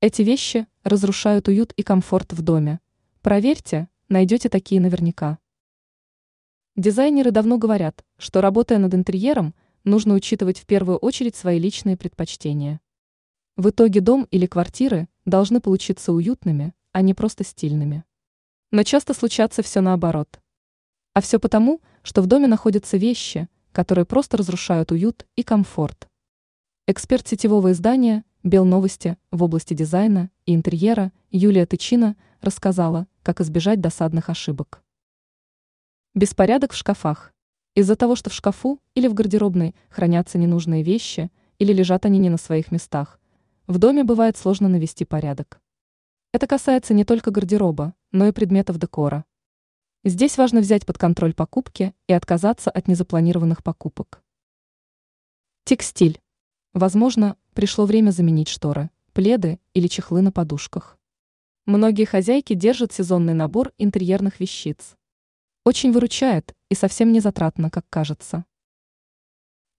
Эти вещи разрушают уют и комфорт в доме. Проверьте, найдете такие наверняка. Дизайнеры давно говорят, что работая над интерьером, нужно учитывать в первую очередь свои личные предпочтения. В итоге дом или квартиры должны получиться уютными, а не просто стильными. Но часто случается все наоборот. А все потому, что в доме находятся вещи, которые просто разрушают уют и комфорт. Эксперт сетевого издания «Белновости» в области дизайна и интерьера Юлия Тычина рассказала, как избежать досадных ошибок. Беспорядок в шкафах. Из-за того, что в шкафу или в гардеробной хранятся ненужные вещи или лежат они не на своих местах, в доме бывает сложно навести порядок. Это касается не только гардероба, но и предметов декора. Здесь важно взять под контроль покупки и отказаться от незапланированных покупок. Текстиль. Возможно, пришло время заменить шторы, пледы или чехлы на подушках. Многие хозяйки держат сезонный набор интерьерных вещиц. Очень выручает и совсем не затратно, как кажется.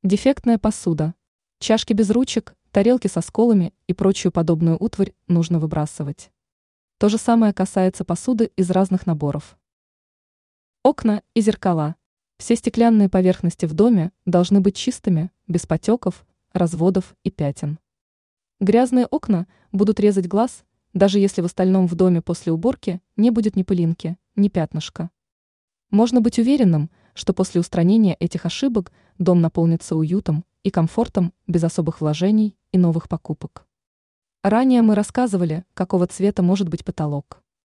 Дефектная посуда. Чашки без ручек, тарелки со сколами и прочую подобную утварь нужно выбрасывать. То же самое касается посуды из разных наборов. Окна и зеркала. Все стеклянные поверхности в доме должны быть чистыми, без потеков, разводов и пятен. Грязные окна будут резать глаз, даже если в остальном в доме после уборки не будет ни пылинки, ни пятнышка. Можно быть уверенным, что после устранения этих ошибок дом наполнится уютом и комфортом без особых вложений и новых покупок. Ранее мы рассказывали, какого цвета может быть потолок.